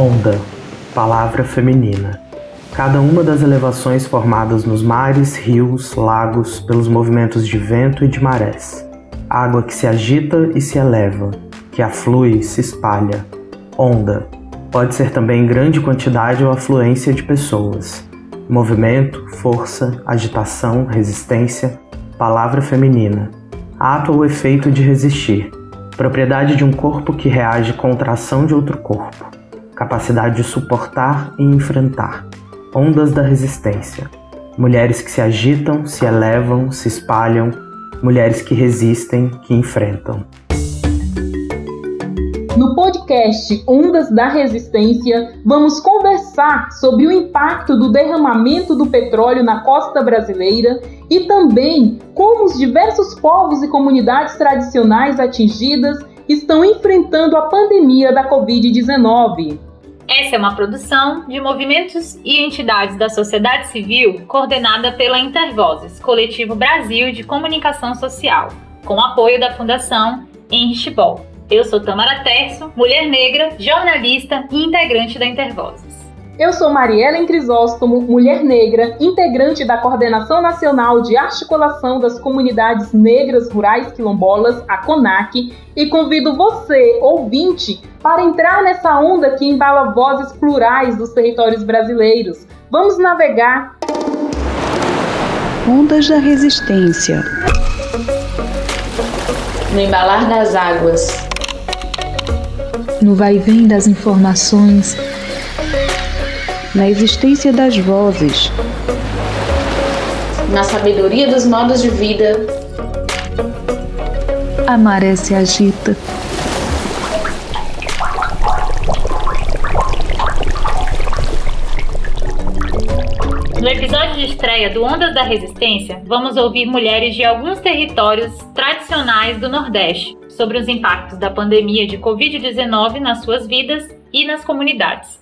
Onda, palavra feminina. Cada uma das elevações formadas nos mares, rios, lagos, pelos movimentos de vento e de marés. Água que se agita e se eleva, que aflui se espalha. Onda. Pode ser também grande quantidade ou afluência de pessoas. Movimento, força, agitação, resistência, palavra feminina. Ato ou efeito de resistir. Propriedade de um corpo que reage contra a ação de outro corpo. Capacidade de suportar e enfrentar. Ondas da resistência. Mulheres que se agitam, se elevam, se espalham. Mulheres que resistem, que enfrentam. No podcast Ondas da Resistência, vamos conversar sobre o impacto do derramamento do petróleo na costa brasileira e também como os diversos povos e comunidades tradicionais atingidas estão enfrentando a pandemia da Covid-19. Essa é uma produção de movimentos e entidades da sociedade civil coordenada pela Intervozes, Coletivo Brasil de Comunicação Social, com apoio da Fundação Henrich. Eu sou Tamara Terço, mulher negra, jornalista e integrante da Intervozes. Eu sou Mariela Crisóstomo, mulher negra, integrante da Coordenação Nacional de Articulação das Comunidades Negras Rurais Quilombolas, a CONAC, e convido você, ouvinte, para entrar nessa onda que embala vozes plurais dos territórios brasileiros. Vamos navegar. Ondas da Resistência. No embalar das águas no vai-vem das informações, na existência das vozes, na sabedoria dos modos de vida. A maré se agita. No episódio de estreia do Ondas da Resistência, vamos ouvir mulheres de alguns territórios tradicionais do Nordeste sobre os impactos da pandemia de Covid-19 nas suas vidas e nas comunidades.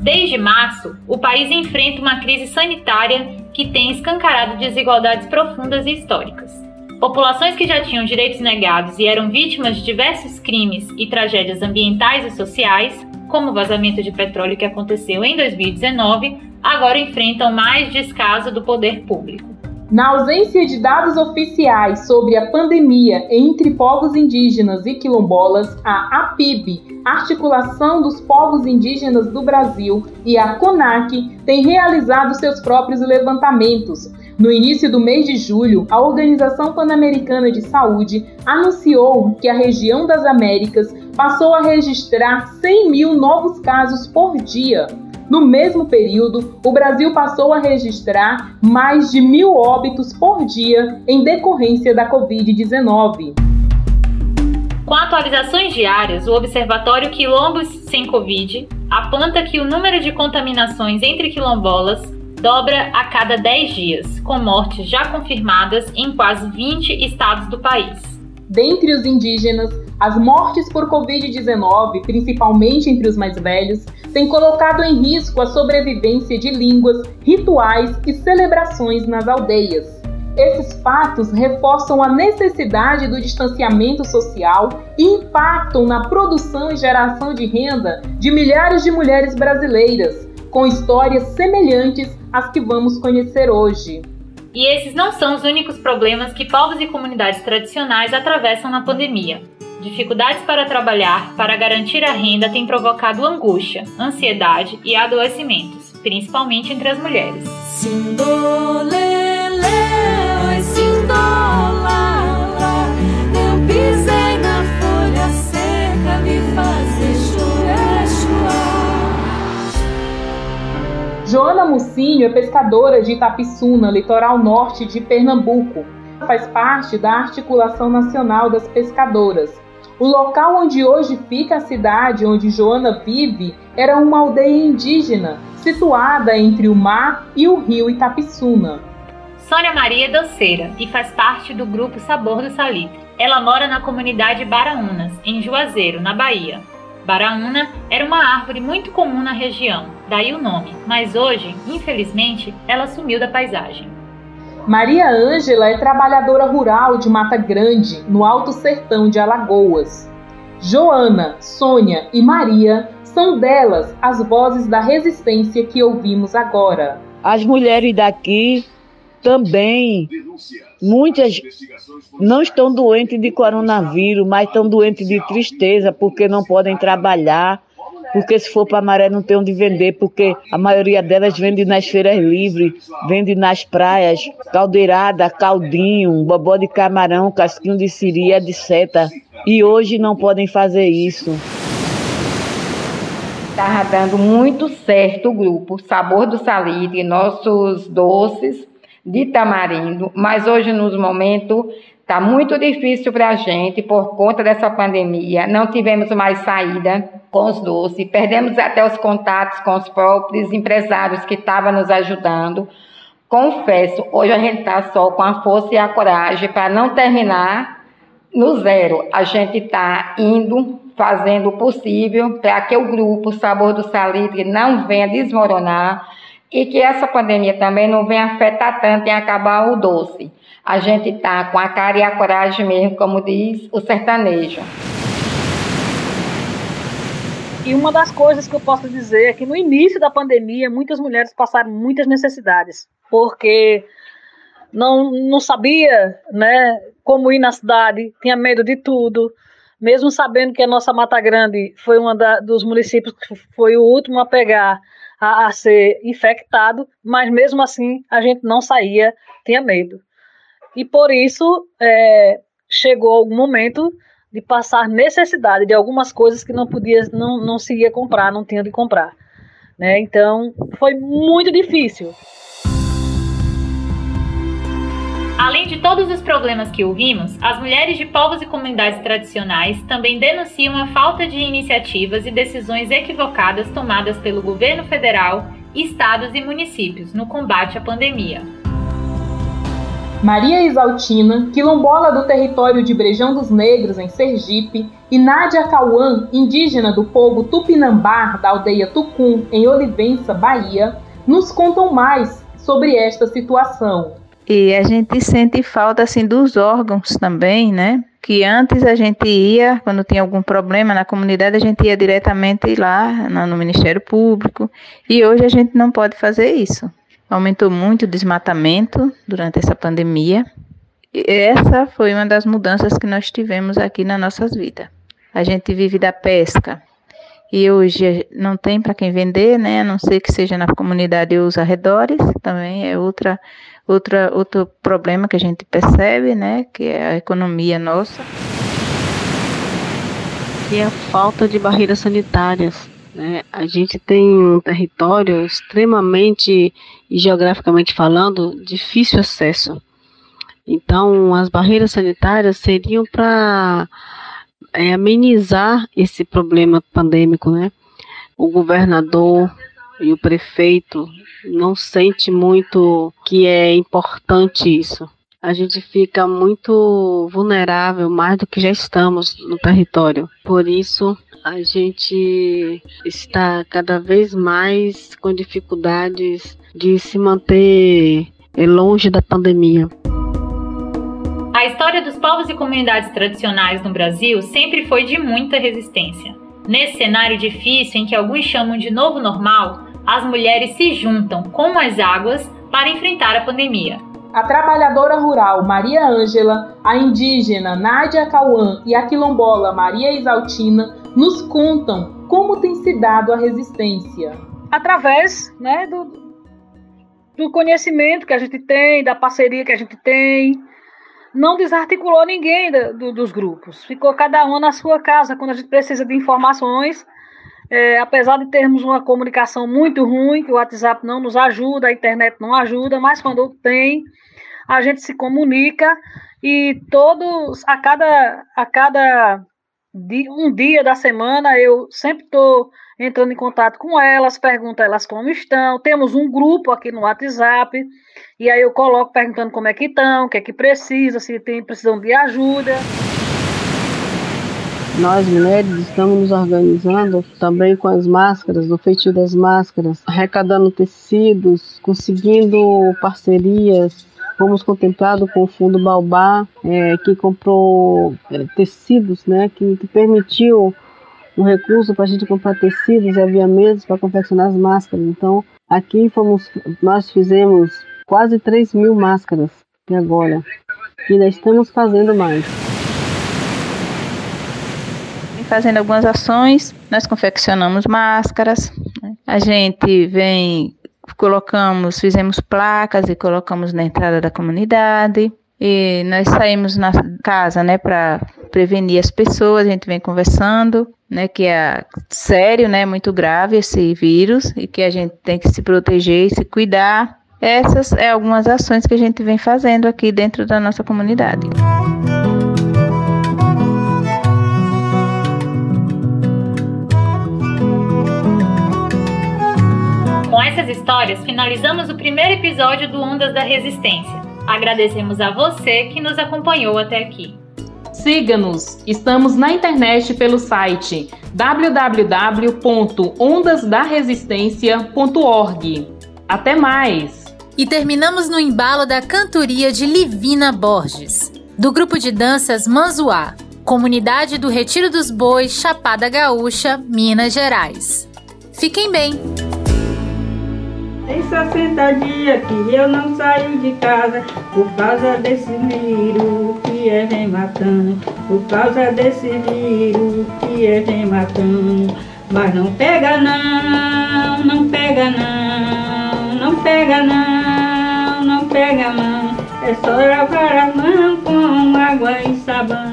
Desde março, o país enfrenta uma crise sanitária que tem escancarado desigualdades profundas e históricas. Populações que já tinham direitos negados e eram vítimas de diversos crimes e tragédias ambientais e sociais, como o vazamento de petróleo que aconteceu em 2019, agora enfrentam mais descaso do poder público. Na ausência de dados oficiais sobre a pandemia entre povos indígenas e quilombolas, a APIB, Articulação dos Povos Indígenas do Brasil, e a CONAC têm realizado seus próprios levantamentos. No início do mês de julho, a Organização Pan-Americana de Saúde anunciou que a região das Américas passou a registrar 100 mil novos casos por dia. No mesmo período, o Brasil passou a registrar mais de mil óbitos por dia em decorrência da Covid-19. Com atualizações diárias, o Observatório Quilombos Sem Covid aponta que o número de contaminações entre quilombolas dobra a cada 10 dias, com mortes já confirmadas em quase 20 estados do país. Dentre os indígenas, as mortes por Covid-19, principalmente entre os mais velhos, têm colocado em risco a sobrevivência de línguas, rituais e celebrações nas aldeias. Esses fatos reforçam a necessidade do distanciamento social e impactam na produção e geração de renda de milhares de mulheres brasileiras, com histórias semelhantes às que vamos conhecer hoje. E esses não são os únicos problemas que povos e comunidades tradicionais atravessam na pandemia. Dificuldades para trabalhar para garantir a renda têm provocado angústia, ansiedade e adoecimentos, principalmente entre as mulheres. Joana Mucinho é pescadora de Itapissuna, litoral norte de Pernambuco. Faz parte da Articulação Nacional das Pescadoras. O local onde hoje fica a cidade onde Joana vive era uma aldeia indígena, situada entre o mar e o rio Itapissuna. Sônia Maria é doceira e faz parte do grupo Sabor do Salitre. Ela mora na comunidade Baraunas, em Juazeiro, na Bahia. Baraúna era uma árvore muito comum na região, daí o nome, mas hoje, infelizmente, ela sumiu da paisagem. Maria Ângela é trabalhadora rural de Mata Grande, no Alto Sertão de Alagoas. Joana, Sônia e Maria são delas as vozes da resistência que ouvimos agora. As mulheres daqui também, muitas não estão doentes de coronavírus, mas estão doentes de tristeza porque não podem trabalhar, porque se for para Maré não tem onde vender, porque a maioria delas vende nas feiras livres, vende nas praias, caldeirada, caldinho, bobó de camarão, casquinho de siri, etc. E hoje não podem fazer isso. Estava dando muito certo o grupo Sabor do Salitre, nossos doces de tamarindo, mas hoje, nos momentos, está muito difícil para a gente por conta dessa pandemia. Não tivemos mais saída com os doces, perdemos até os contatos com os próprios empresários que estavam nos ajudando. Confesso, hoje a gente está só com a força e a coragem para não terminar no zero. A gente está indo, fazendo o possível para que o grupo Sabor do Salitre não venha desmoronar e que essa pandemia também não venha afetar tanto em acabar o doce. A gente está com a cara e a coragem mesmo, como diz o sertanejo. E uma das coisas que eu posso dizer é que no início da pandemia, muitas mulheres passaram muitas necessidades, porque não, não sabia né, como ir na cidade, tinha medo de tudo, mesmo sabendo que a nossa Mata Grande foi um dos municípios que foi o último a pegar a, a ser infectado, mas mesmo assim a gente não saía, tinha medo. E por isso é, chegou algum momento de passar necessidade de algumas coisas que não podia, não, não se ia comprar, não tinha de comprar. Né? Então foi muito difícil. Além de todos os problemas que ouvimos, as mulheres de povos e comunidades tradicionais também denunciam a falta de iniciativas e decisões equivocadas tomadas pelo governo federal, estados e municípios no combate à pandemia. Maria Isaltina, quilombola do território de Brejão dos Negros, em Sergipe, e Nádia Cauã, indígena do povo Tupinambar, da aldeia Tucum, em Olivença, Bahia, nos contam mais sobre esta situação. E a gente sente falta assim dos órgãos também, né? Que antes a gente ia, quando tinha algum problema na comunidade, a gente ia diretamente lá no Ministério Público. E hoje a gente não pode fazer isso. Aumentou muito o desmatamento durante essa pandemia. E essa foi uma das mudanças que nós tivemos aqui nas nossas vidas. A gente vive da pesca, e hoje não tem para quem vender, né? A não ser que seja na comunidade ou os arredores, também é outra Outra, outro problema que a gente percebe, né, que é a economia nossa. E a falta de barreiras sanitárias. Né? A gente tem um território extremamente, geograficamente falando, difícil acesso. Então, as barreiras sanitárias seriam para é, amenizar esse problema pandêmico, né? O governador e o prefeito não sente muito que é importante isso. A gente fica muito vulnerável, mais do que já estamos no território. Por isso, a gente está cada vez mais com dificuldades de se manter longe da pandemia. A história dos povos e comunidades tradicionais no Brasil sempre foi de muita resistência. Nesse cenário difícil em que alguns chamam de novo normal, as mulheres se juntam como as águas para enfrentar a pandemia. A trabalhadora rural Maria Ângela, a indígena Nádia Cauã e a quilombola Maria Isaltina nos contam como tem se dado a resistência. Através né, do, do conhecimento que a gente tem, da parceria que a gente tem, não desarticulou ninguém do, dos grupos. Ficou cada um na sua casa. Quando a gente precisa de informações, é, apesar de termos uma comunicação muito ruim, que o WhatsApp não nos ajuda, a internet não ajuda, mas quando tem, a gente se comunica e todos, a cada, a cada um dia da semana, eu sempre estou entrando em contato com elas, pergunto elas como estão. Temos um grupo aqui no WhatsApp, e aí eu coloco perguntando como é que estão, o que é que precisa, se tem, precisam de ajuda. Nós mulheres estamos nos organizando também com as máscaras, no feitio das máscaras, arrecadando tecidos, conseguindo parcerias fomos contemplados com o Fundo Baobá, é, que comprou é, tecidos, né, que, que permitiu um recurso para a gente comprar tecidos e aviamentos para confeccionar as máscaras. Então, aqui fomos, nós fizemos quase 3 mil máscaras até agora. E ainda estamos fazendo mais. Fazendo algumas ações, nós confeccionamos máscaras, né? a gente vem colocamos, fizemos placas e colocamos na entrada da comunidade. E nós saímos na casa, né, para prevenir as pessoas. A gente vem conversando, né, que é sério, né, muito grave esse vírus e que a gente tem que se proteger e se cuidar. Essas é algumas ações que a gente vem fazendo aqui dentro da nossa comunidade. Com essas histórias, finalizamos o primeiro episódio do Ondas da Resistência. Agradecemos a você que nos acompanhou até aqui. Siga-nos! Estamos na internet pelo site www.ondasdaresistencia.org. Até mais! E terminamos no embalo da cantoria de Livina Borges, do grupo de danças Manzuá, comunidade do Retiro dos Bois, Chapada Gaúcha, Minas Gerais. Fiquem bem! Tem 60 dias que eu não saio de casa Por causa desse vírus que é vem matando. Por causa desse vírus que é vem matando. Mas não pega não, não pega não Não pega não, não pega não. É só lavar a mão com água e sabão